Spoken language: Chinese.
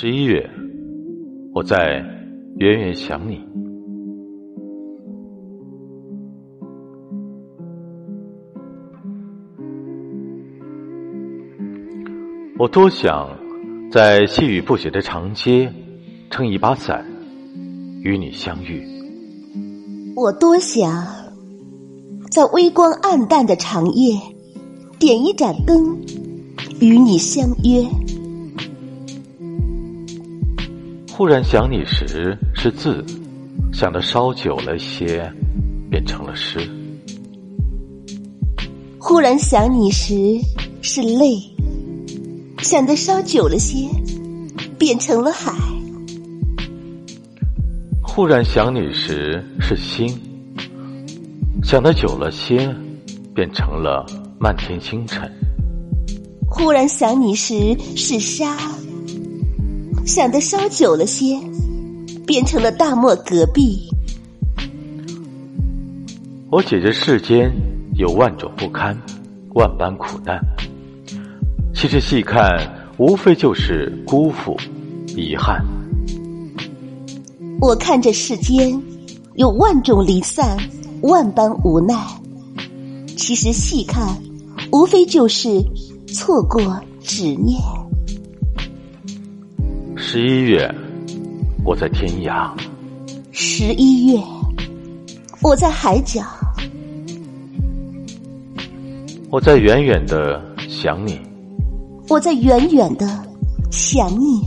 十一月，我在远远想你。我多想在细雨不雪的长街，撑一把伞，与你相遇。我多想在微光暗淡的长夜，点一盏灯，与你相约。忽然想你时是字，想的稍久了些，变成了诗。忽然想你时是泪。想的稍久了些，变成了海。忽然想你时是星，想的久了些，变成了漫天星辰。忽然想你时是沙，想的稍久了些，变成了大漠戈壁。我觉这世间有万种不堪，万般苦难。其实细看，无非就是辜负、遗憾。我看这世间有万种离散，万般无奈。其实细看，无非就是错过、执念。十一月，我在天涯；十一月，我在海角。我在远远的想你。我在远远的想你。